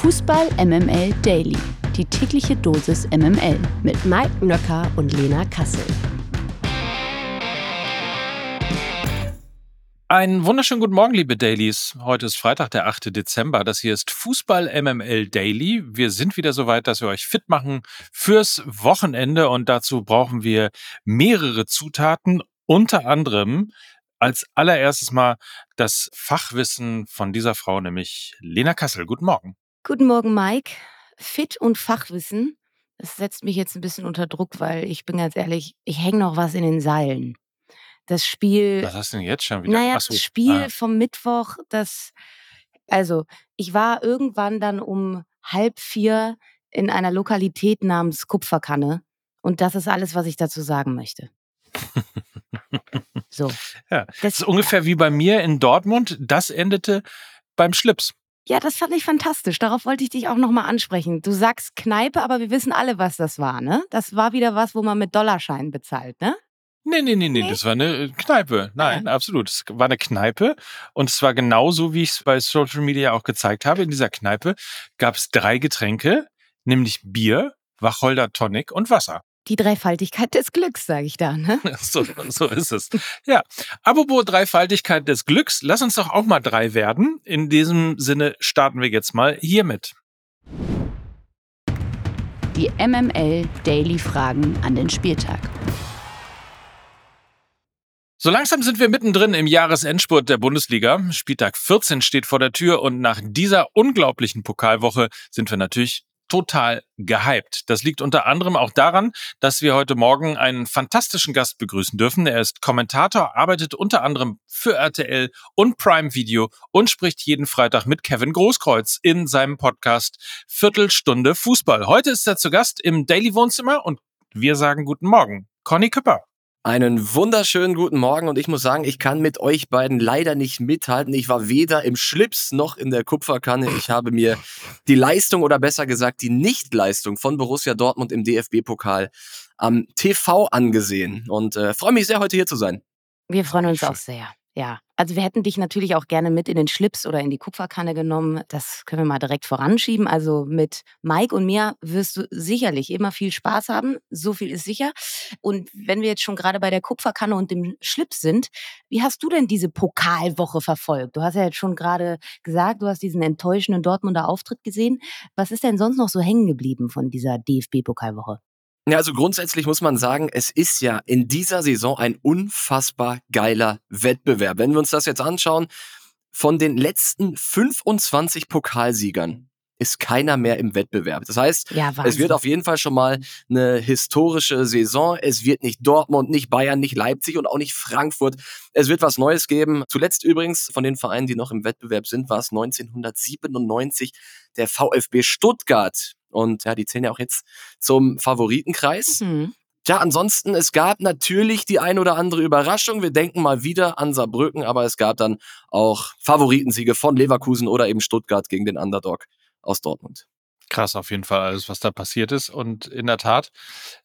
Fußball MML Daily. Die tägliche Dosis MML mit Mike Nöcker und Lena Kassel. Einen wunderschönen guten Morgen, liebe Dailies. Heute ist Freitag, der 8. Dezember. Das hier ist Fußball MML Daily. Wir sind wieder so weit, dass wir euch fit machen fürs Wochenende und dazu brauchen wir mehrere Zutaten, unter anderem als allererstes mal das Fachwissen von dieser Frau, nämlich Lena Kassel. Guten Morgen. Guten Morgen, Mike. Fit und Fachwissen. Das setzt mich jetzt ein bisschen unter Druck, weil ich bin ganz ehrlich, ich hänge noch was in den Seilen. Das Spiel. Was hast du denn jetzt schon wieder? Naja, so, das Spiel ah. vom Mittwoch, das. Also, ich war irgendwann dann um halb vier in einer Lokalität namens Kupferkanne. Und das ist alles, was ich dazu sagen möchte. So. Ja, das Das, ist ungefähr wie bei mir in Dortmund. Das endete beim Schlips. Ja, das fand ich fantastisch. Darauf wollte ich dich auch nochmal ansprechen. Du sagst Kneipe, aber wir wissen alle, was das war, ne? Das war wieder was, wo man mit Dollarschein bezahlt, ne? Nee, nee, nee, nee, das war eine äh, Kneipe. Nein, absolut. Es war eine Kneipe und es war genauso, wie ich es bei Social Media auch gezeigt habe. In dieser Kneipe gab es drei Getränke, nämlich Bier, Wacholder Tonic und Wasser. Die Dreifaltigkeit des Glücks, sage ich da, ne? So, so ist es. Ja, apropos Dreifaltigkeit des Glücks, lass uns doch auch mal drei werden. In diesem Sinne starten wir jetzt mal hiermit. Die MML Daily Fragen an den Spieltag. So langsam sind wir mittendrin im Jahresendspurt der Bundesliga. Spieltag 14 steht vor der Tür und nach dieser unglaublichen Pokalwoche sind wir natürlich total gehypt. Das liegt unter anderem auch daran, dass wir heute Morgen einen fantastischen Gast begrüßen dürfen. Er ist Kommentator, arbeitet unter anderem für RTL und Prime Video und spricht jeden Freitag mit Kevin Großkreuz in seinem Podcast Viertelstunde Fußball. Heute ist er zu Gast im Daily Wohnzimmer und wir sagen guten Morgen. Conny Küpper. Einen wunderschönen guten Morgen und ich muss sagen, ich kann mit euch beiden leider nicht mithalten. Ich war weder im Schlips noch in der Kupferkanne. Ich habe mir die Leistung oder besser gesagt die Nichtleistung von Borussia Dortmund im DFB-Pokal am TV angesehen und äh, freue mich sehr, heute hier zu sein. Wir freuen uns Schön. auch sehr. Ja, also wir hätten dich natürlich auch gerne mit in den Schlips oder in die Kupferkanne genommen. Das können wir mal direkt voranschieben. Also mit Mike und mir wirst du sicherlich immer viel Spaß haben. So viel ist sicher. Und wenn wir jetzt schon gerade bei der Kupferkanne und dem Schlips sind, wie hast du denn diese Pokalwoche verfolgt? Du hast ja jetzt schon gerade gesagt, du hast diesen enttäuschenden Dortmunder Auftritt gesehen. Was ist denn sonst noch so hängen geblieben von dieser DFB-Pokalwoche? Ja, also grundsätzlich muss man sagen, es ist ja in dieser Saison ein unfassbar geiler Wettbewerb. Wenn wir uns das jetzt anschauen, von den letzten 25 Pokalsiegern ist keiner mehr im Wettbewerb. Das heißt, Ja, es wird auf jeden Fall schon mal eine historische Saison. Es wird nicht Dortmund, nicht Bayern, nicht Leipzig und auch nicht Frankfurt. Es wird was Neues geben. Zuletzt übrigens von den Vereinen, die noch im Wettbewerb sind, war es 1997 der VfB Stuttgart. Und ja, die zählen ja auch jetzt zum Favoritenkreis. Hm. Ja, ansonsten, es gab natürlich die ein oder andere Überraschung. Wir denken mal wieder an Saarbrücken, aber es gab dann auch Favoritensiege von Leverkusen oder eben Stuttgart gegen den Underdog aus Dortmund. Krass auf jeden Fall alles, was da passiert ist. Und in der Tat,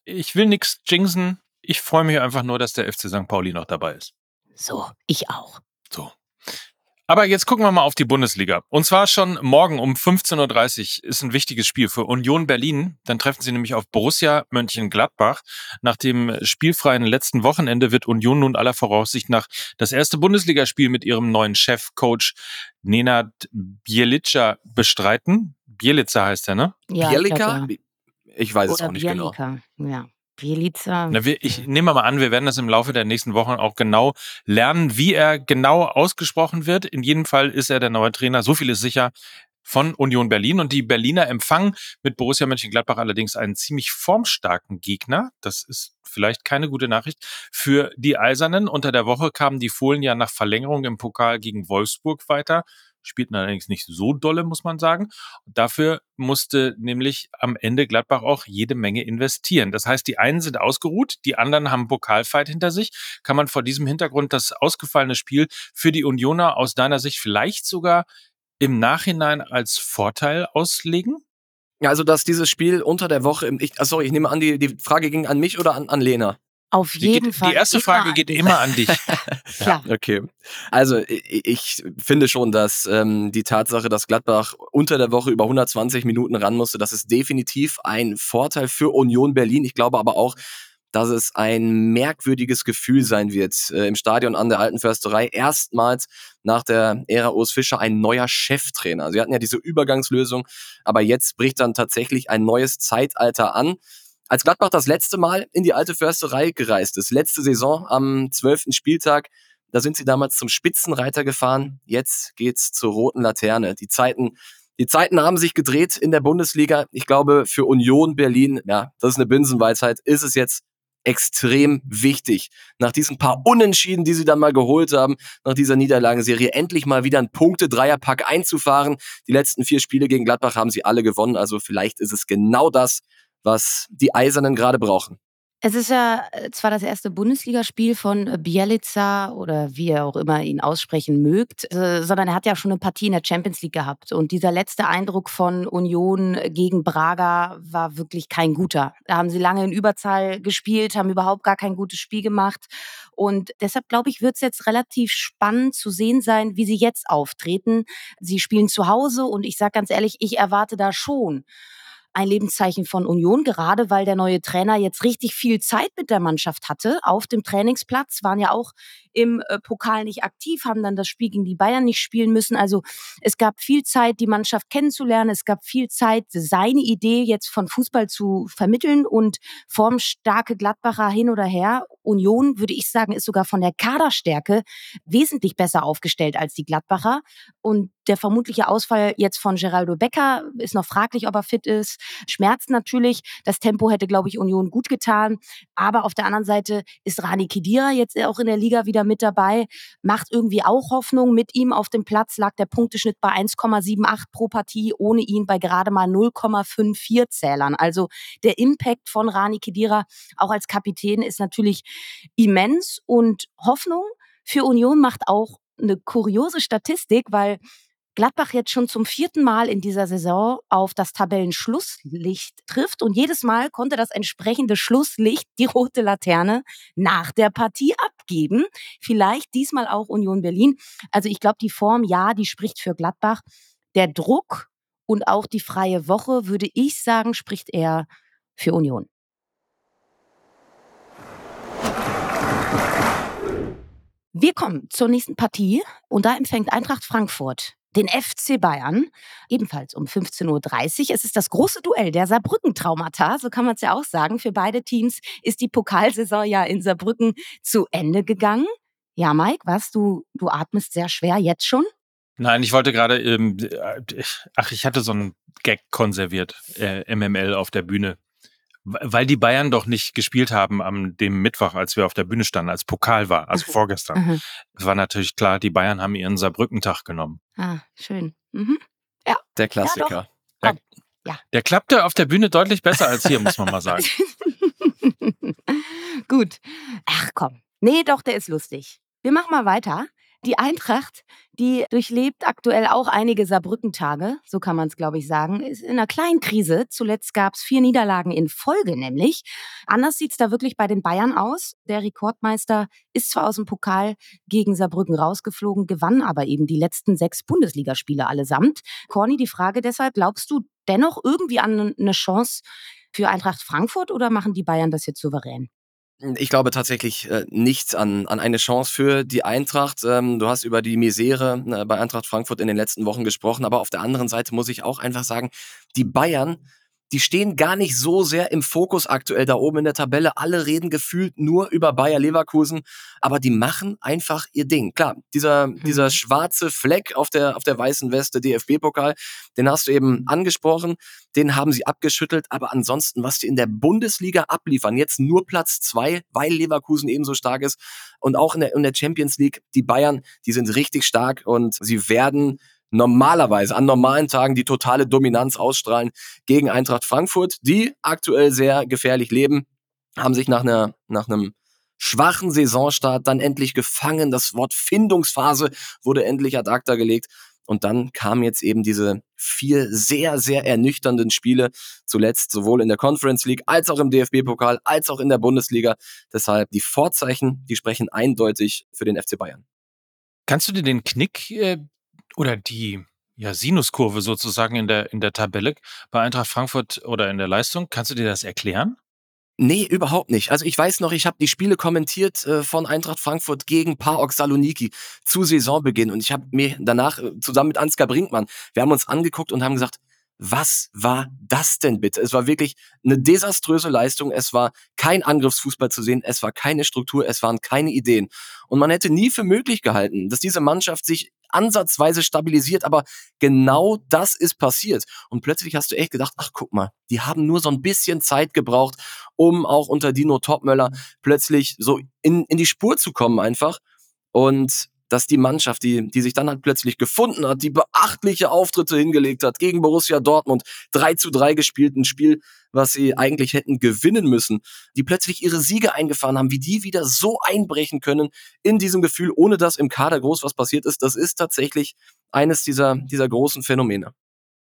ich will nichts jinxen. Ich freue mich einfach nur, dass der FC St. Pauli noch dabei ist. So, ich auch. So. Aber jetzt gucken wir mal auf die Bundesliga. Und zwar schon morgen um 15.30 Uhr ist ein wichtiges Spiel für Union Berlin. Dann treffen sie nämlich auf Borussia Mönchengladbach. Nach dem spielfreien letzten Wochenende wird Union nun aller Voraussicht nach das erste Bundesligaspiel mit ihrem neuen Chefcoach Nenad Bielica bestreiten. Bielica heißt er, ne? Ja, ich glaub, Bielika? ja. Ich weiß es Oder auch nicht genau. Bielika. Ja. Bielica. Na, wir, ich nehme mal an, wir werden das im Laufe der nächsten Wochen auch genau lernen, wie er genau ausgesprochen wird. In jedem Fall ist er der neue Trainer, so viel ist sicher, von Union Berlin. Und die Berliner empfangen mit Borussia Mönchengladbach allerdings einen ziemlich formstarken Gegner. Das ist vielleicht keine gute Nachricht für die Eisernen. Unter der Woche kamen die Fohlen ja nach Verlängerung im Pokal gegen Wolfsburg weiter. Spielten allerdings nicht so dolle, muss man sagen. Dafür musste nämlich am Ende Gladbach auch jede Menge investieren. Das heißt, die einen sind ausgeruht, die anderen haben Pokalfight hinter sich. Kann man vor diesem Hintergrund das ausgefallene Spiel für die Unioner aus deiner Sicht vielleicht sogar im Nachhinein als Vorteil auslegen? Ja, also, dass dieses Spiel unter der Woche im, ich, ah, sorry, ich nehme an, die, die Frage ging an mich oder an, an Lena? Auf jeden die, Fall. Die erste Frage geht immer an dich. Klar. Ja, okay. Also ich, ich finde schon, dass ähm, die Tatsache, dass Gladbach unter der Woche über 120 Minuten ran musste, das ist definitiv ein Vorteil für Union Berlin. Ich glaube aber auch, dass es ein merkwürdiges Gefühl sein wird äh, im Stadion an der Alten Försterei. Erstmals nach der Ära Urs Fischer ein neuer Cheftrainer. Sie hatten ja diese Übergangslösung, aber jetzt bricht dann tatsächlich ein neues Zeitalter an. Als Gladbach das letzte Mal in die alte Försterei gereist ist, letzte Saison am zwölften Spieltag, da sind sie damals zum Spitzenreiter gefahren. Jetzt geht's zur roten Laterne. Die Zeiten, die Zeiten haben sich gedreht in der Bundesliga. Ich glaube, für Union Berlin, ja, das ist eine Binsenweisheit, ist es jetzt extrem wichtig. Nach diesen paar Unentschieden, die sie dann mal geholt haben, nach dieser Niederlagenserie, endlich mal wieder ein Punkte-Dreierpack einzufahren. Die letzten vier Spiele gegen Gladbach haben sie alle gewonnen. Also vielleicht ist es genau das, was die Eisernen gerade brauchen. Es ist ja äh, zwar das erste Bundesligaspiel von äh, Bielica oder wie er auch immer ihn aussprechen mögt, äh, sondern er hat ja schon eine Partie in der Champions League gehabt. Und dieser letzte Eindruck von Union gegen Braga war wirklich kein guter. Da haben sie lange in Überzahl gespielt, haben überhaupt gar kein gutes Spiel gemacht. Und deshalb glaube ich, wird es jetzt relativ spannend zu sehen sein, wie sie jetzt auftreten. Sie spielen zu Hause und ich sage ganz ehrlich, ich erwarte da schon ein Lebenszeichen von Union, gerade weil der neue Trainer jetzt richtig viel Zeit mit der Mannschaft hatte. Auf dem Trainingsplatz, waren ja auch im äh, Pokal nicht aktiv, haben dann das Spiel gegen die Bayern nicht spielen müssen. Also es gab viel Zeit, die Mannschaft kennenzulernen. Es gab viel Zeit, seine Idee jetzt von Fußball zu vermitteln und formstarke Gladbacher hin oder her. Union, würde ich sagen, ist sogar von der Kaderstärke wesentlich besser aufgestellt als die Gladbacher. Und der vermutliche Ausfall jetzt von Geraldo Becker ist noch fraglich, ob er fit ist. Schmerzt natürlich. Das Tempo hätte, glaube ich, Union gut getan. Aber auf der anderen Seite ist Rani Kedira jetzt auch in der Liga wieder mit dabei. Macht irgendwie auch Hoffnung. Mit ihm auf dem Platz lag der Punkteschnitt bei 1,78 pro Partie, ohne ihn bei gerade mal 0,54 Zählern. Also der Impact von Rani Kedira auch als Kapitän ist natürlich immens und Hoffnung für Union macht auch eine kuriose Statistik, weil Gladbach jetzt schon zum vierten Mal in dieser Saison auf das Tabellenschlusslicht trifft und jedes Mal konnte das entsprechende Schlusslicht, die rote Laterne, nach der Partie abgeben. Vielleicht diesmal auch Union Berlin. Also ich glaube, die Form, ja, die spricht für Gladbach. Der Druck und auch die freie Woche, würde ich sagen, spricht eher für Union. Wir kommen zur nächsten Partie und da empfängt Eintracht Frankfurt den FC Bayern, ebenfalls um 15.30 Uhr. Es ist das große Duell der Saarbrücken-Traumata, so kann man es ja auch sagen. Für beide Teams ist die Pokalsaison ja in Saarbrücken zu Ende gegangen. Ja, Mike, was, du, du atmest sehr schwer jetzt schon? Nein, ich wollte gerade, ähm, ach, ich hatte so einen Gag konserviert, äh, MML auf der Bühne. Weil die Bayern doch nicht gespielt haben am dem Mittwoch, als wir auf der Bühne standen, als Pokal war, also mhm. vorgestern. Mhm. Es war natürlich klar, die Bayern haben ihren Saarbrückentag genommen. Ah, schön. Mhm. Ja. Der Klassiker. Ja, der, ja. der klappte auf der Bühne deutlich besser als hier, muss man mal sagen. Gut. Ach komm. Nee, doch, der ist lustig. Wir machen mal weiter. Die Eintracht, die durchlebt aktuell auch einige Saarbrückentage, so kann man es, glaube ich, sagen, ist in einer kleinen Krise. Zuletzt gab es vier Niederlagen in Folge nämlich. Anders sieht es da wirklich bei den Bayern aus. Der Rekordmeister ist zwar aus dem Pokal gegen Saarbrücken rausgeflogen, gewann aber eben die letzten sechs Bundesligaspiele allesamt. Corny, die Frage deshalb, glaubst du dennoch irgendwie an eine Chance für Eintracht Frankfurt oder machen die Bayern das jetzt souverän? Ich glaube tatsächlich äh, nicht an, an eine Chance für die Eintracht. Ähm, du hast über die Misere äh, bei Eintracht Frankfurt in den letzten Wochen gesprochen, aber auf der anderen Seite muss ich auch einfach sagen, die Bayern die stehen gar nicht so sehr im Fokus aktuell da oben in der Tabelle. Alle reden gefühlt nur über Bayer Leverkusen, aber die machen einfach ihr Ding. Klar, dieser, mhm. dieser schwarze Fleck auf der, auf der weißen Weste, DFB-Pokal, den hast du eben angesprochen, den haben sie abgeschüttelt, aber ansonsten, was die in der Bundesliga abliefern, jetzt nur Platz zwei, weil Leverkusen ebenso stark ist und auch in der, in der Champions League, die Bayern, die sind richtig stark und sie werden normalerweise an normalen Tagen die totale Dominanz ausstrahlen gegen Eintracht Frankfurt, die aktuell sehr gefährlich leben, haben sich nach einer nach einem schwachen Saisonstart dann endlich gefangen. Das Wort Findungsphase wurde endlich ad acta gelegt. Und dann kamen jetzt eben diese vier sehr, sehr ernüchternden Spiele, zuletzt sowohl in der Conference League als auch im DFB-Pokal, als auch in der Bundesliga. Deshalb die Vorzeichen, die sprechen eindeutig für den FC Bayern. Kannst du dir den Knick äh, oder die ja, Sinuskurve sozusagen in der, in der Tabelle bei Eintracht Frankfurt oder in der Leistung, kannst du dir das erklären? Nee, überhaupt nicht. Also ich weiß noch, ich habe die Spiele kommentiert äh, von Eintracht Frankfurt gegen PAOK Saloniki zu Saisonbeginn und ich habe mir danach äh, zusammen mit Ansgar Brinkmann, wir haben uns angeguckt und haben gesagt, was war das denn bitte? Es war wirklich eine desaströse Leistung. Es war kein Angriffsfußball zu sehen. Es war keine Struktur. Es waren keine Ideen. Und man hätte nie für möglich gehalten, dass diese Mannschaft sich ansatzweise stabilisiert, aber genau das ist passiert. Und plötzlich hast du echt gedacht, ach guck mal, die haben nur so ein bisschen Zeit gebraucht, um auch unter Dino Topmöller plötzlich so in, in die Spur zu kommen einfach. Und dass die Mannschaft, die, die sich dann halt plötzlich gefunden hat, die beachtliche Auftritte hingelegt hat gegen Borussia Dortmund, 3 zu 3 gespielt, ein Spiel, was sie eigentlich hätten gewinnen müssen, die plötzlich ihre Siege eingefahren haben, wie die wieder so einbrechen können in diesem Gefühl, ohne dass im Kader groß was passiert ist, das ist tatsächlich eines dieser, dieser großen Phänomene.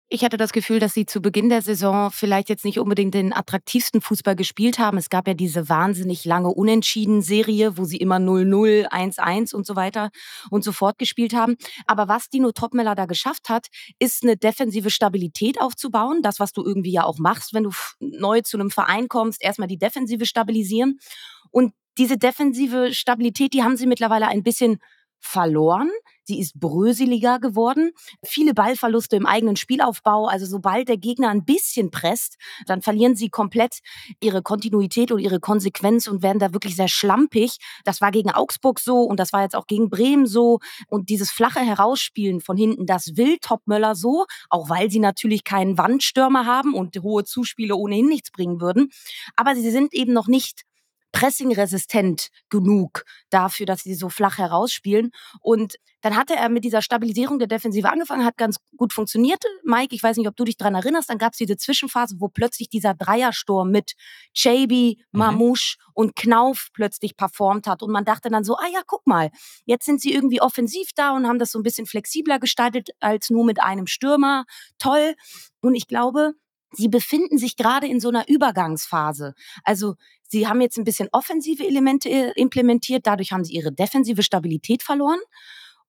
Ich hatte das Gefühl, dass sie zu Beginn der Saison vielleicht jetzt nicht unbedingt den attraktivsten Fußball gespielt haben. Es gab ja diese wahnsinnig lange Unentschieden-Serie, wo sie immer 0-0, 1-1 und so weiter und so fort gespielt haben. Aber was Dino Topmeller da geschafft hat, ist eine defensive Stabilität aufzubauen. Das, was du irgendwie ja auch machst, wenn du neu zu einem Verein kommst, erstmal die Defensive stabilisieren. Und diese defensive Stabilität, die haben sie mittlerweile ein bisschen verloren. Sie ist bröseliger geworden. Viele Ballverluste im eigenen Spielaufbau. Also sobald der Gegner ein bisschen presst, dann verlieren sie komplett ihre Kontinuität und ihre Konsequenz und werden da wirklich sehr schlampig. Das war gegen Augsburg so und das war jetzt auch gegen Bremen so. Und dieses flache Herausspielen von hinten, das will Topmöller so, auch weil sie natürlich keinen Wandstürmer haben und hohe Zuspiele ohnehin nichts bringen würden. Aber sie sind eben noch nicht pressingresistent genug dafür, dass sie so flach herausspielen. Und dann hatte er mit dieser Stabilisierung der Defensive angefangen, hat ganz gut funktioniert. Mike, ich weiß nicht, ob du dich daran erinnerst, dann gab es diese Zwischenphase, wo plötzlich dieser Dreiersturm mit Chaby, mhm. Mamouche mhm. und Knauf plötzlich performt hat. Und man dachte dann so, ah ja, guck mal, jetzt sind sie irgendwie offensiv da und haben das so ein bisschen flexibler gestaltet als nur mit einem Stürmer. Toll. Und ich glaube, Sie befinden sich gerade in so einer Übergangsphase. Also sie haben jetzt ein bisschen offensive Elemente äh, implementiert, dadurch haben sie ihre defensive Stabilität verloren.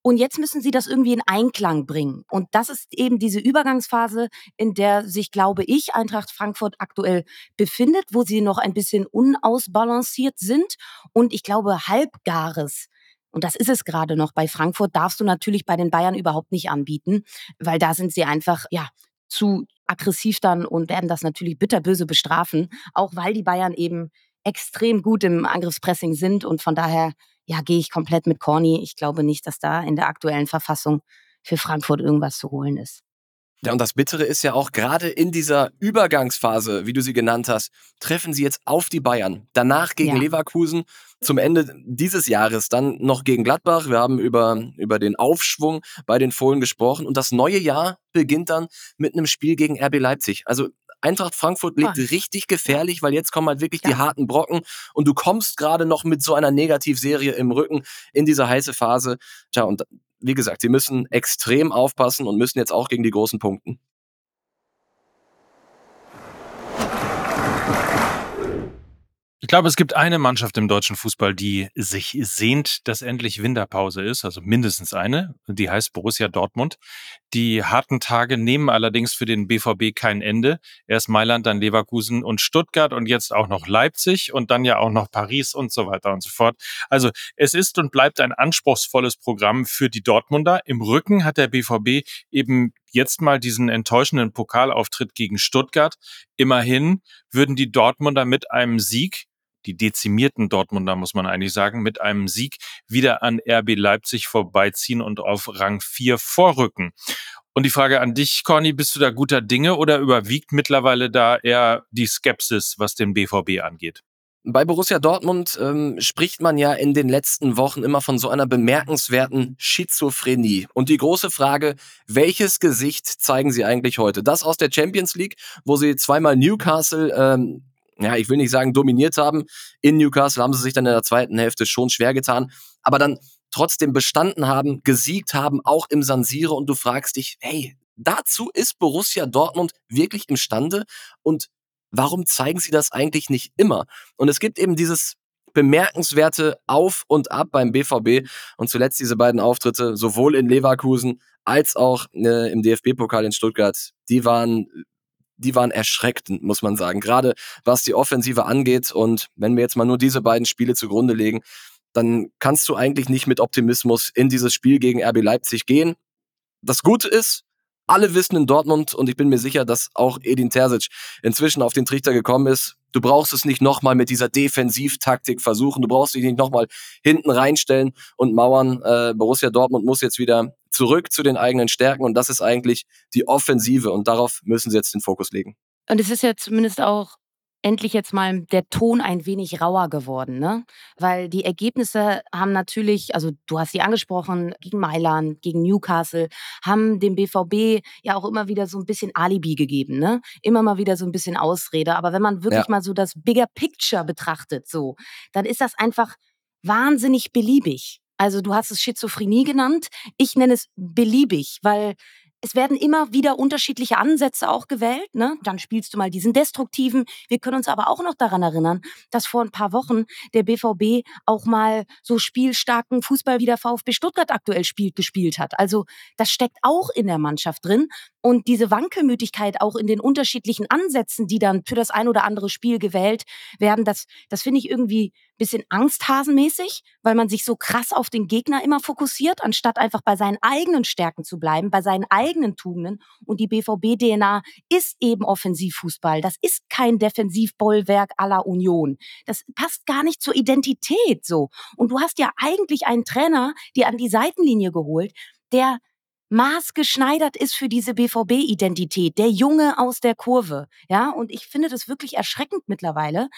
Und jetzt müssen sie das irgendwie in Einklang bringen. Und das ist eben diese Übergangsphase, in der sich, glaube ich, Eintracht Frankfurt aktuell befindet, wo sie noch ein bisschen unausbalanciert sind. Und ich glaube, halbgares und das ist es gerade noch. Bei Frankfurt darfst du natürlich bei den Bayern überhaupt nicht anbieten, weil da sind sie einfach, ja, zu aggressiv dann und werden das natürlich bitterböse bestrafen, auch weil die Bayern eben extrem gut im Angriffspressing sind und von daher ja, gehe ich komplett mit Corny. Ich glaube nicht, dass da in der aktuellen Verfassung für Frankfurt irgendwas zu holen ist. Ja, und das Bittere ist ja auch gerade in dieser Übergangsphase, wie du sie genannt hast, treffen sie jetzt auf die Bayern. Danach gegen ja. Leverkusen, zum Ende dieses Jahres dann noch gegen Gladbach. Wir haben über, über den Aufschwung bei den Fohlen gesprochen und das neue Jahr beginnt dann mit einem Spiel gegen RB Leipzig. Also Eintracht Frankfurt liegt oh. richtig gefährlich, weil jetzt kommen halt wirklich ja. die harten Brocken und du kommst gerade noch mit so einer Negativserie im Rücken in diese heiße Phase. Tja, und wie gesagt, sie müssen extrem aufpassen und müssen jetzt auch gegen die großen punkten. Ich glaube, es gibt eine Mannschaft im deutschen Fußball, die sich sehnt, dass endlich Winterpause ist, also mindestens eine. Die heißt Borussia Dortmund. Die harten Tage nehmen allerdings für den BVB kein Ende. Erst Mailand, dann Leverkusen und Stuttgart und jetzt auch noch Leipzig und dann ja auch noch Paris und so weiter und so fort. Also es ist und bleibt ein anspruchsvolles Programm für die Dortmunder. Im Rücken hat der BVB eben jetzt mal diesen enttäuschenden Pokalauftritt gegen Stuttgart. Immerhin würden die Dortmunder mit einem Sieg die dezimierten Dortmunder, muss man eigentlich sagen, mit einem Sieg wieder an RB Leipzig vorbeiziehen und auf Rang 4 vorrücken. Und die Frage an dich, Conny, bist du da guter Dinge oder überwiegt mittlerweile da eher die Skepsis, was den BVB angeht? Bei Borussia Dortmund ähm, spricht man ja in den letzten Wochen immer von so einer bemerkenswerten Schizophrenie. Und die große Frage, welches Gesicht zeigen sie eigentlich heute? Das aus der Champions League, wo sie zweimal Newcastle, ähm, ja, ich will nicht sagen dominiert haben. In Newcastle haben sie sich dann in der zweiten Hälfte schon schwer getan. Aber dann trotzdem bestanden haben, gesiegt haben, auch im San Siro und du fragst dich, hey, dazu ist Borussia Dortmund wirklich imstande und warum zeigen sie das eigentlich nicht immer? Und es gibt eben dieses bemerkenswerte Auf und Ab beim BVB und zuletzt diese beiden Auftritte, sowohl in Leverkusen als auch äh, im DFB-Pokal in Stuttgart, die waren die waren erschreckend, muss man sagen. Gerade was die Offensive angeht. Und wenn wir jetzt mal nur diese beiden Spiele zugrunde legen, dann kannst du eigentlich nicht mit Optimismus in dieses Spiel gegen RB Leipzig gehen. Das Gute ist, alle wissen in Dortmund und ich bin mir sicher, dass auch Edin Terzic inzwischen auf den Trichter gekommen ist. Du brauchst es nicht nochmal mit dieser Defensivtaktik versuchen. Du brauchst dich nicht nochmal hinten reinstellen und mauern. Äh, Borussia Dortmund muss jetzt wieder zurück zu den eigenen Stärken und das ist eigentlich die Offensive und darauf müssen sie jetzt den Fokus legen. Und es ist ja zumindest auch endlich jetzt mal der Ton ein wenig rauer geworden, ne? Weil die Ergebnisse haben natürlich, also du hast sie angesprochen, gegen Mailand, gegen Newcastle, haben dem BVB ja auch immer wieder so ein bisschen Alibi gegeben, ne? Immer mal wieder so ein bisschen Ausrede. Aber wenn man wirklich ja. mal so das Bigger Picture betrachtet, so, dann ist das einfach wahnsinnig beliebig. Also du hast es Schizophrenie genannt. Ich nenne es beliebig, weil es werden immer wieder unterschiedliche Ansätze auch gewählt. Ne? Dann spielst du mal diesen destruktiven. Wir können uns aber auch noch daran erinnern, dass vor ein paar Wochen der BVB auch mal so spielstarken Fußball wie der VfB Stuttgart aktuell spielt, gespielt hat. Also das steckt auch in der Mannschaft drin. Und diese Wankelmütigkeit auch in den unterschiedlichen Ansätzen, die dann für das ein oder andere Spiel gewählt werden, das, das finde ich irgendwie ein bisschen angsthasenmäßig, weil man sich so krass auf den Gegner immer fokussiert, anstatt einfach bei seinen eigenen Stärken zu bleiben, bei seinen eigenen Tugenden. Und die BVB-DNA ist eben Offensivfußball. Das ist kein Defensivbollwerk aller Union. Das passt gar nicht zur Identität so. Und du hast ja eigentlich einen Trainer, dir an die Seitenlinie geholt, der maßgeschneidert ist für diese BVB-Identität, der Junge aus der Kurve. Ja, und ich finde das wirklich erschreckend mittlerweile,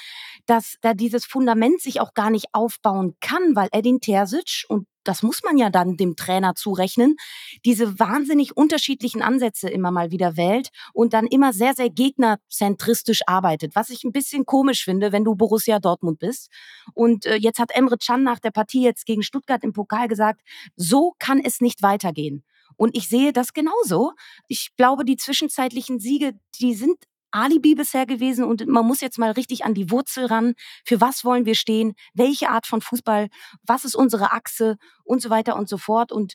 dass da dieses Fundament sich auch gar nicht aufbauen kann, weil Edin Terzic, und das muss man ja dann dem Trainer zurechnen, diese wahnsinnig unterschiedlichen Ansätze immer mal wieder wählt und dann immer sehr, sehr gegnerzentristisch arbeitet, was ich ein bisschen komisch finde, wenn du Borussia Dortmund bist. Und äh, jetzt hat Emre Can nach der Partie jetzt gegen Stuttgart im Pokal gesagt, so kann es nicht weitergehen. Und ich sehe das genauso. Ich glaube, die zwischenzeitlichen Siege, die sind Alibi bisher gewesen und man muss jetzt mal richtig an die Wurzel ran. Für was wollen wir stehen? Welche Art von Fußball? Was ist unsere Achse? Und so weiter und so fort. Und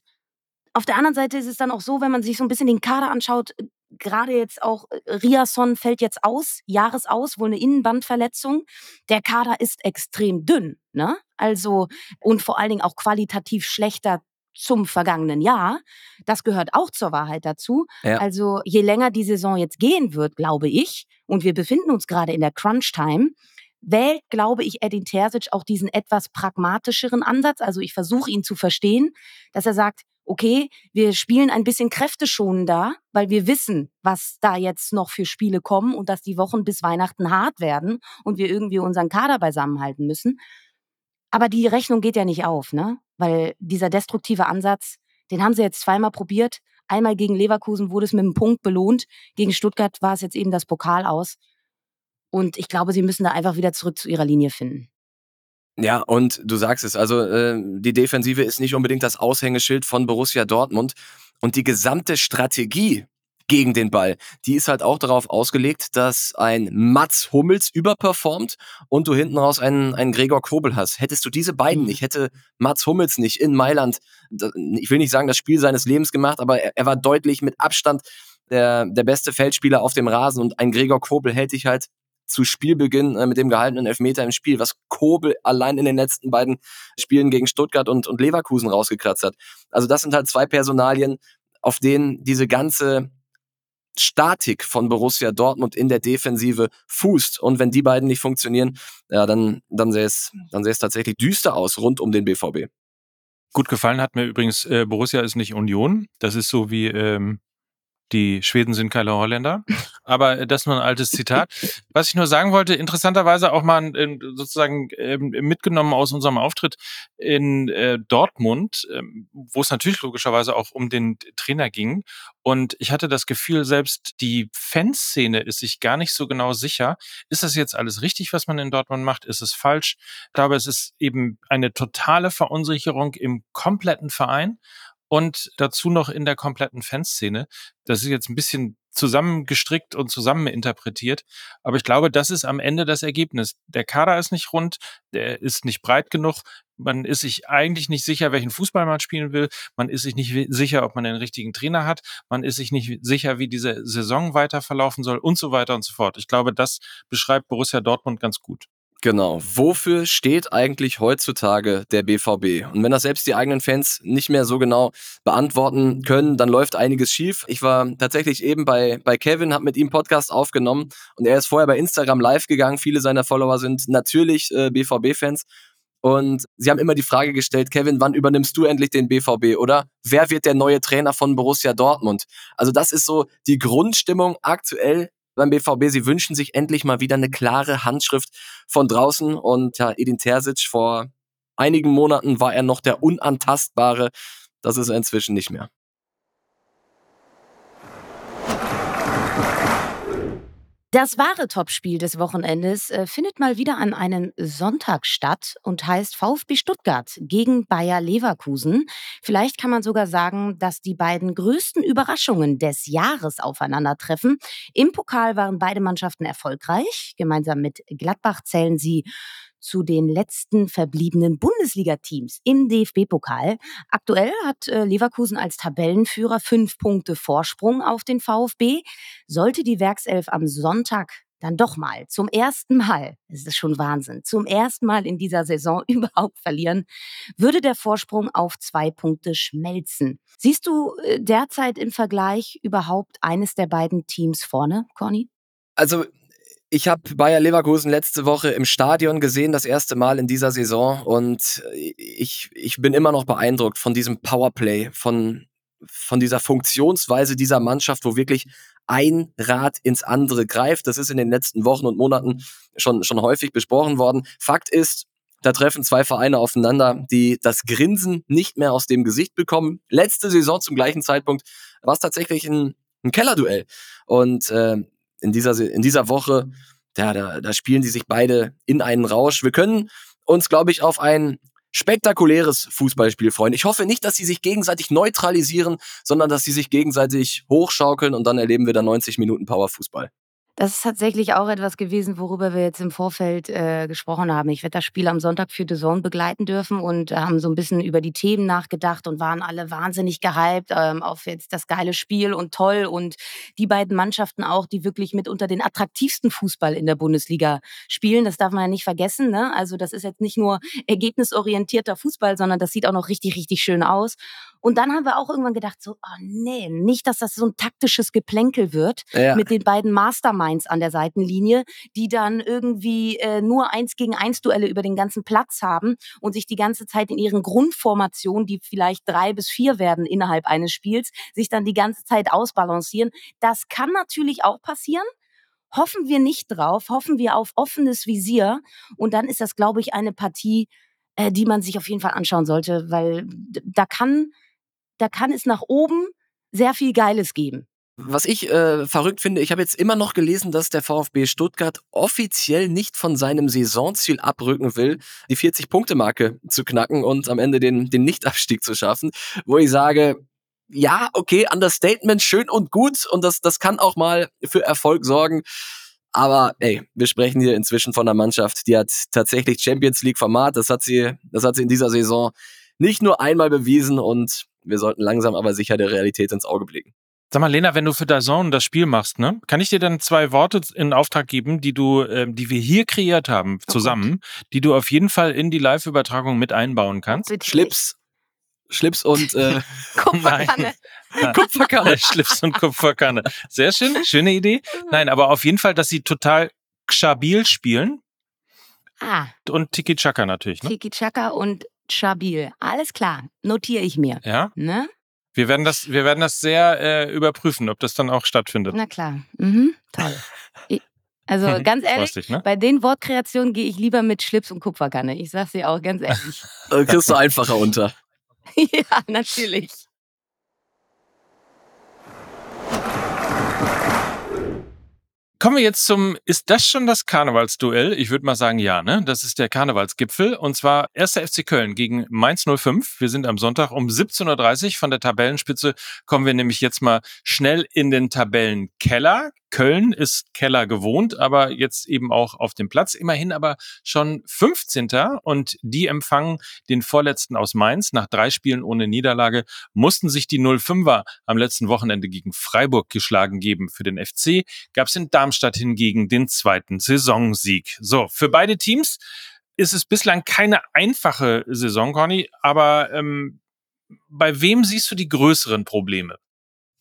auf der anderen Seite ist es dann auch so, wenn man sich so ein bisschen den Kader anschaut, gerade jetzt auch äh, Riasson fällt jetzt aus, Jahresaus, wohl eine Innenbandverletzung. Der Kader ist extrem dünn, ne? Also und vor allen Dingen auch qualitativ schlechter zum vergangenen Jahr. Das gehört auch zur Wahrheit dazu. Ja. Also je länger die Saison jetzt gehen wird, glaube ich, und wir befinden uns gerade in der Crunch-Time, wählt, glaube ich, Edin Terzic auch diesen etwas pragmatischeren Ansatz. Also ich versuche ihn zu verstehen, dass er sagt, okay, wir spielen ein bisschen kräfteschonender, weil wir wissen, was da jetzt noch für Spiele kommen und dass die Wochen bis Weihnachten hart werden und wir irgendwie unseren Kader beisammenhalten müssen. Aber die Rechnung geht ja nicht auf, ne? Weil dieser destruktive Ansatz, den haben sie jetzt zweimal probiert. Einmal gegen Leverkusen wurde es mit einem Punkt belohnt. Gegen Stuttgart war es jetzt eben das Pokal aus. Und ich glaube, sie müssen da einfach wieder zurück zu ihrer Linie finden. Ja, und du sagst es, also äh, die Defensive ist nicht unbedingt das Aushängeschild von Borussia Dortmund. Und die gesamte Strategie gegen den Ball. Die ist halt auch darauf ausgelegt, dass ein Mats Hummels überperformt und du hinten raus einen, einen Gregor Kobel hast. Hättest du diese beiden mhm. nicht, hätte Mats Hummels nicht in Mailand, ich will nicht sagen das Spiel seines Lebens gemacht, aber er, er war deutlich mit Abstand der, der beste Feldspieler auf dem Rasen und ein Gregor Kobel hält dich halt zu Spielbeginn äh, mit dem gehaltenen Elfmeter im Spiel, was Kobel allein in den letzten beiden Spielen gegen Stuttgart und, und Leverkusen rausgekratzt hat. Also das sind halt zwei Personalien, auf denen diese ganze Statik von Borussia Dortmund in der Defensive fußt. Und wenn die beiden nicht funktionieren, ja, dann, dann sähe es, dann sähe es tatsächlich düster aus rund um den BVB. Gut gefallen hat mir übrigens, äh, Borussia ist nicht Union. Das ist so wie ähm, die Schweden sind keine Holländer. aber das nur ein altes Zitat. Was ich nur sagen wollte, interessanterweise auch mal sozusagen ähm, mitgenommen aus unserem Auftritt in äh, Dortmund, ähm, wo es natürlich logischerweise auch um den Trainer ging. Und ich hatte das Gefühl, selbst die Fanszene ist sich gar nicht so genau sicher. Ist das jetzt alles richtig, was man in Dortmund macht? Ist es falsch? Ich glaube, es ist eben eine totale Verunsicherung im kompletten Verein und dazu noch in der kompletten Fanszene. Das ist jetzt ein bisschen zusammengestrickt und zusammeninterpretiert. Aber ich glaube, das ist am Ende das Ergebnis. Der Kader ist nicht rund, der ist nicht breit genug. Man ist sich eigentlich nicht sicher, welchen Fußball man spielen will. Man ist sich nicht sicher, ob man den richtigen Trainer hat. Man ist sich nicht sicher, wie diese Saison weiter verlaufen soll und so weiter und so fort. Ich glaube, das beschreibt Borussia Dortmund ganz gut. Genau. Wofür steht eigentlich heutzutage der BVB? Und wenn das selbst die eigenen Fans nicht mehr so genau beantworten können, dann läuft einiges schief. Ich war tatsächlich eben bei, bei Kevin, habe mit ihm Podcast aufgenommen und er ist vorher bei Instagram live gegangen. Viele seiner Follower sind natürlich äh, BVB-Fans. Und sie haben immer die Frage gestellt, Kevin, wann übernimmst du endlich den BVB? Oder wer wird der neue Trainer von Borussia Dortmund? Also das ist so die Grundstimmung aktuell beim BVB. Sie wünschen sich endlich mal wieder eine klare Handschrift von draußen. Und ja, Edin Terzic vor einigen Monaten war er noch der Unantastbare. Das ist er inzwischen nicht mehr. Das wahre Topspiel des Wochenendes äh, findet mal wieder an einem Sonntag statt und heißt VfB Stuttgart gegen Bayer Leverkusen. Vielleicht kann man sogar sagen, dass die beiden größten Überraschungen des Jahres aufeinandertreffen. Im Pokal waren beide Mannschaften erfolgreich. Gemeinsam mit Gladbach zählen sie zu den letzten verbliebenen Bundesliga-Teams im DFB-Pokal. Aktuell hat äh, Leverkusen als Tabellenführer fünf Punkte Vorsprung auf den VfB. Sollte die Werkself am Sonntag dann doch mal zum ersten Mal, es ist schon Wahnsinn, zum ersten Mal in dieser Saison überhaupt verlieren, würde der Vorsprung auf zwei Punkte schmelzen. Siehst du äh, derzeit im Vergleich überhaupt eines der beiden Teams vorne, Conny? Also ich habe Bayer Leverkusen letzte Woche im Stadion gesehen, das erste Mal in dieser Saison. Und ich, ich bin immer noch beeindruckt von diesem Powerplay, von, von dieser Funktionsweise dieser Mannschaft, wo wirklich ein Rad ins andere greift. Das ist in den letzten Wochen und Monaten schon, schon häufig besprochen worden. Fakt ist, da treffen zwei Vereine aufeinander, die das Grinsen nicht mehr aus dem Gesicht bekommen. Letzte Saison zum gleichen Zeitpunkt war es tatsächlich ein, ein Kellerduell. Und äh, in dieser, in dieser Woche, ja, da, da spielen sie sich beide in einen Rausch. Wir können uns, glaube ich, auf ein spektakuläres Fußballspiel freuen. Ich hoffe nicht, dass sie sich gegenseitig neutralisieren, sondern dass sie sich gegenseitig hochschaukeln und dann erleben wir da 90 Minuten Powerfußball. Das ist tatsächlich auch etwas gewesen, worüber wir jetzt im Vorfeld äh, gesprochen haben. Ich werde das Spiel am Sonntag für The Zone begleiten dürfen und haben so ein bisschen über die Themen nachgedacht und waren alle wahnsinnig gehypt ähm, auf jetzt das geile Spiel und toll und die beiden Mannschaften auch, die wirklich mit unter den attraktivsten Fußball in der Bundesliga spielen. Das darf man ja nicht vergessen. Ne? Also das ist jetzt nicht nur ergebnisorientierter Fußball, sondern das sieht auch noch richtig, richtig schön aus. Und dann haben wir auch irgendwann gedacht, so, oh nee, nicht, dass das so ein taktisches Geplänkel wird ja. mit den beiden Masterminds an der Seitenlinie, die dann irgendwie äh, nur eins gegen eins Duelle über den ganzen Platz haben und sich die ganze Zeit in ihren Grundformationen, die vielleicht drei bis vier werden innerhalb eines Spiels, sich dann die ganze Zeit ausbalancieren. Das kann natürlich auch passieren. Hoffen wir nicht drauf, hoffen wir auf offenes Visier. Und dann ist das, glaube ich, eine Partie, äh, die man sich auf jeden Fall anschauen sollte, weil da kann da kann es nach oben sehr viel Geiles geben. Was ich äh, verrückt finde, ich habe jetzt immer noch gelesen, dass der VfB Stuttgart offiziell nicht von seinem Saisonziel abrücken will, die 40-Punkte-Marke zu knacken und am Ende den, den Nichtabstieg zu schaffen, wo ich sage, ja, okay, Understatement, schön und gut und das, das kann auch mal für Erfolg sorgen. Aber ey, wir sprechen hier inzwischen von einer Mannschaft, die hat tatsächlich Champions League Format, das hat sie, das hat sie in dieser Saison nicht nur einmal bewiesen und wir sollten langsam aber sicher der Realität ins Auge blicken. Sag mal, Lena, wenn du für Dazone das Spiel machst, ne, kann ich dir dann zwei Worte in Auftrag geben, die du, äh, die wir hier kreiert haben, oh zusammen, oh die du auf jeden Fall in die Live-Übertragung mit einbauen kannst? Schlips. Schlips und äh, Kupferkanne. Kupferkanne. Schlips und Kupferkanne. Sehr schön, schöne Idee. Nein, aber auf jeden Fall, dass sie total stabil spielen. Ah. Und Tiki Chaka natürlich, ne? Tiki Chaka und Stabil. Alles klar. Notiere ich mir. Ja. Ne? Wir werden das, wir werden das sehr äh, überprüfen, ob das dann auch stattfindet. Na klar. Mhm, toll. Also ganz ehrlich, Lustig, ne? bei den Wortkreationen gehe ich lieber mit Schlips und Kupferkanne. Ich sag's dir auch ganz ehrlich. Da kriegst du einfacher unter. ja, natürlich. Kommen wir jetzt zum, ist das schon das Karnevalsduell? Ich würde mal sagen, ja, ne? Das ist der Karnevalsgipfel. Und zwar 1. FC Köln gegen Mainz 05. Wir sind am Sonntag um 17.30 Uhr. Von der Tabellenspitze kommen wir nämlich jetzt mal schnell in den Tabellenkeller. Köln ist Keller gewohnt, aber jetzt eben auch auf dem Platz. Immerhin aber schon 15. Und die empfangen den Vorletzten aus Mainz. Nach drei Spielen ohne Niederlage mussten sich die 05er am letzten Wochenende gegen Freiburg geschlagen geben. Für den FC gab es in Darmstadt hingegen den zweiten Saisonsieg. So, für beide Teams ist es bislang keine einfache Saison, Conny, aber ähm, bei wem siehst du die größeren Probleme?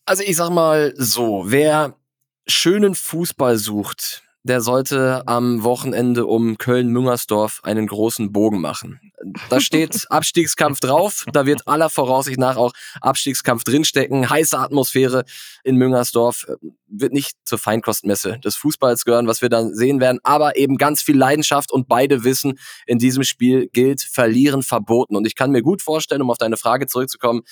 Also ich sag mal so, wer schönen Fußball sucht, der sollte am Wochenende um Köln-Müngersdorf einen großen Bogen machen. Da steht Abstiegskampf drauf, da wird aller Voraussicht nach auch Abstiegskampf drinstecken. Heiße Atmosphäre in Müngersdorf äh, wird nicht zur Feinkostmesse des Fußballs gehören, was wir dann sehen werden, aber eben ganz viel Leidenschaft und beide wissen, in diesem Spiel gilt verlieren verboten. Und ich kann mir gut vorstellen, um auf deine Frage zurückzukommen,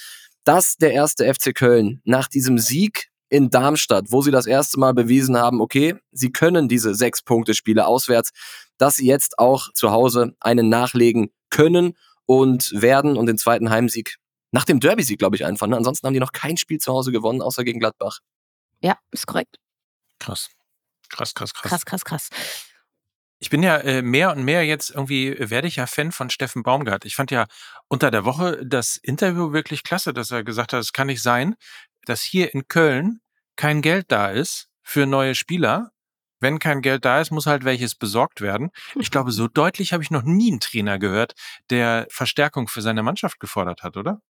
dass der erste FC Köln nach diesem Sieg in Darmstadt, wo sie das erste Mal bewiesen haben, okay, sie können diese sechs Punkte Spiele auswärts, dass sie jetzt auch zu Hause einen nachlegen können und werden und den zweiten Heimsieg nach dem Derby-Sieg, glaube ich, einfach. Ne? Ansonsten haben die noch kein Spiel zu Hause gewonnen, außer gegen Gladbach. Ja, ist korrekt. Krass. Krass, krass, krass. Krass, krass, krass. Ich bin ja äh, mehr und mehr jetzt irgendwie, werde ich ja Fan von Steffen Baumgart. Ich fand ja unter der Woche das Interview wirklich klasse, dass er gesagt hat, es kann nicht sein, dass hier in Köln kein Geld da ist für neue Spieler. Wenn kein Geld da ist, muss halt welches besorgt werden. Ich glaube, so deutlich habe ich noch nie einen Trainer gehört, der Verstärkung für seine Mannschaft gefordert hat, oder?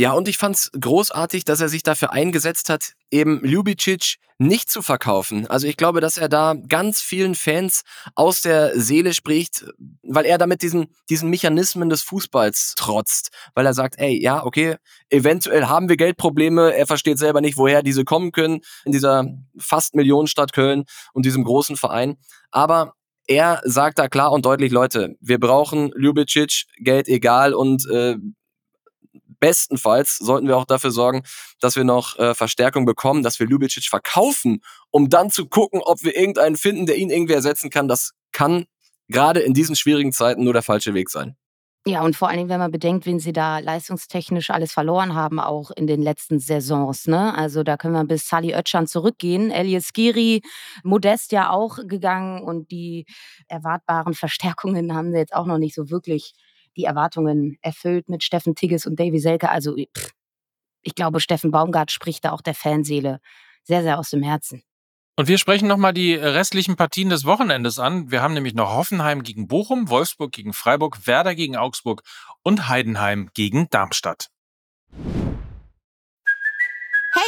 Ja, und ich fand's großartig, dass er sich dafür eingesetzt hat, eben Ljubicic nicht zu verkaufen. Also ich glaube, dass er da ganz vielen Fans aus der Seele spricht, weil er damit diesen, diesen Mechanismen des Fußballs trotzt. Weil er sagt, ey, ja, okay, eventuell haben wir Geldprobleme. Er versteht selber nicht, woher diese kommen können in dieser fast Millionenstadt Köln und diesem großen Verein. Aber er sagt da klar und deutlich, Leute, wir brauchen Ljubicic, Geld egal und äh, bestenfalls sollten wir auch dafür sorgen, dass wir noch äh, Verstärkung bekommen, dass wir Ljubicic verkaufen, um dann zu gucken, ob wir irgendeinen finden, der ihn irgendwie ersetzen kann. Das kann gerade in diesen schwierigen Zeiten nur der falsche Weg sein. Ja, und vor allen Dingen, wenn man bedenkt, wen sie da leistungstechnisch alles verloren haben, auch in den letzten Saisons. Ne? Also da können wir bis Sally Oetschan zurückgehen. Elias Giri, Modest ja auch gegangen und die erwartbaren Verstärkungen haben sie jetzt auch noch nicht so wirklich die Erwartungen erfüllt mit Steffen Tigges und Davy Selke. Also pff, ich glaube, Steffen Baumgart spricht da auch der Fanseele sehr, sehr aus dem Herzen. Und wir sprechen nochmal die restlichen Partien des Wochenendes an. Wir haben nämlich noch Hoffenheim gegen Bochum, Wolfsburg gegen Freiburg, Werder gegen Augsburg und Heidenheim gegen Darmstadt.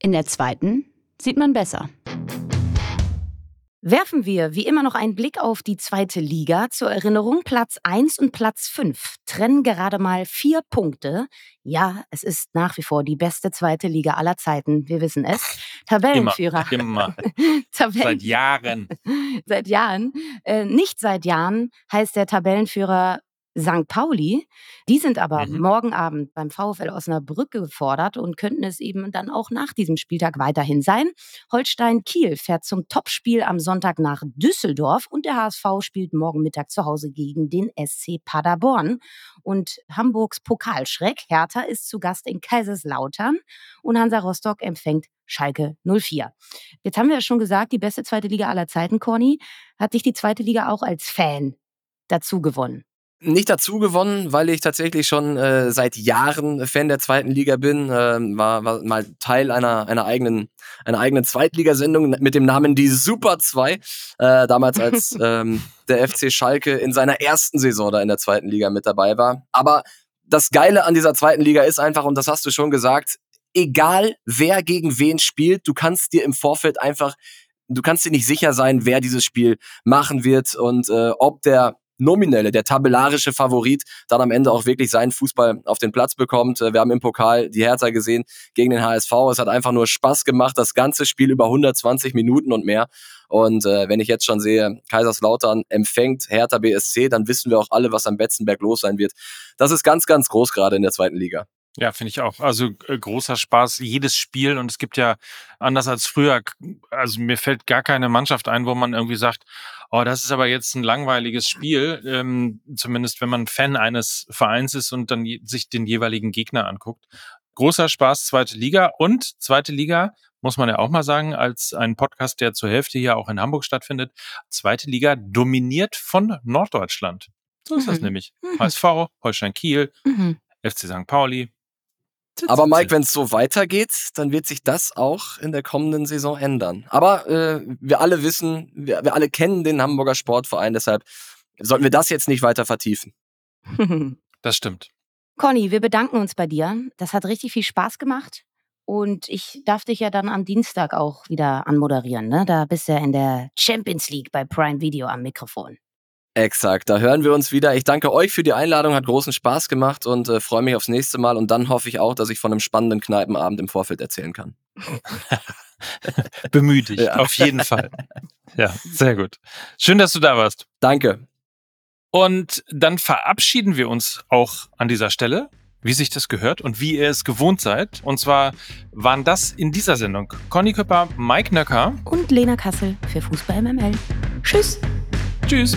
In der zweiten sieht man besser. Werfen wir wie immer noch einen Blick auf die zweite Liga. Zur Erinnerung, Platz 1 und Platz 5 trennen gerade mal vier Punkte. Ja, es ist nach wie vor die beste zweite Liga aller Zeiten. Wir wissen es. Tabellenführer. Immer. immer. Tabellen seit Jahren. seit Jahren. Äh, nicht seit Jahren heißt der Tabellenführer St. Pauli. Die sind aber mhm. morgen Abend beim VfL Osnabrück gefordert und könnten es eben dann auch nach diesem Spieltag weiterhin sein. Holstein Kiel fährt zum Topspiel am Sonntag nach Düsseldorf und der HSV spielt morgen Mittag zu Hause gegen den SC Paderborn. Und Hamburgs Pokalschreck Hertha ist zu Gast in Kaiserslautern und Hansa Rostock empfängt Schalke 04. Jetzt haben wir ja schon gesagt, die beste zweite Liga aller Zeiten, Corny. Hat dich die zweite Liga auch als Fan dazu gewonnen? Nicht dazu gewonnen, weil ich tatsächlich schon äh, seit Jahren Fan der zweiten Liga bin. Äh, war, war mal Teil einer, einer eigenen, einer eigenen Zweitligasendung mit dem Namen Die Super 2. Äh, damals als ähm, der FC Schalke in seiner ersten Saison da in der zweiten Liga mit dabei war. Aber das Geile an dieser zweiten Liga ist einfach, und das hast du schon gesagt, egal wer gegen wen spielt, du kannst dir im Vorfeld einfach, du kannst dir nicht sicher sein, wer dieses Spiel machen wird und äh, ob der nominelle, der tabellarische Favorit dann am Ende auch wirklich seinen Fußball auf den Platz bekommt. Äh, wir haben im Pokal die Hertha gesehen gegen den HSV. Es hat einfach nur Spaß gemacht, das ganze Spiel über 120 Minuten und mehr. Und äh, wenn ich jetzt schon sehe, Kaiserslautern empfängt Hertha BSC, dann wissen wir auch alle, was am Betzenberg los sein wird. Das ist ganz, ganz groß gerade in der zweiten Liga. Ja, finde ich auch. Also äh, großer Spaß, jedes Spiel. Und es gibt ja, anders als früher, also mir fällt gar keine Mannschaft ein, wo man irgendwie sagt, oh, das ist aber jetzt ein langweiliges Spiel. Ähm, zumindest wenn man Fan eines Vereins ist und dann sich den jeweiligen Gegner anguckt. Großer Spaß, zweite Liga. Und zweite Liga, muss man ja auch mal sagen, als ein Podcast, der zur Hälfte hier auch in Hamburg stattfindet. Zweite Liga dominiert von Norddeutschland. So ist mhm. das nämlich. Mhm. HSV, Holstein Kiel, mhm. FC St. Pauli, aber Mike, wenn es so weitergeht, dann wird sich das auch in der kommenden Saison ändern. Aber äh, wir alle wissen, wir, wir alle kennen den Hamburger Sportverein, deshalb sollten wir das jetzt nicht weiter vertiefen. das stimmt. Conny, wir bedanken uns bei dir. Das hat richtig viel Spaß gemacht. Und ich darf dich ja dann am Dienstag auch wieder anmoderieren. Ne? Da bist du ja in der Champions League bei Prime Video am Mikrofon. Exakt, da hören wir uns wieder. Ich danke euch für die Einladung, hat großen Spaß gemacht und äh, freue mich aufs nächste Mal. Und dann hoffe ich auch, dass ich von einem spannenden Kneipenabend im Vorfeld erzählen kann. Bemühe dich, ja. auf jeden Fall. Ja, sehr gut. Schön, dass du da warst. Danke. Und dann verabschieden wir uns auch an dieser Stelle, wie sich das gehört und wie ihr es gewohnt seid. Und zwar waren das in dieser Sendung Conny Köpper, Mike Nöcker und Lena Kassel für Fußball MML. Tschüss. Tschüss.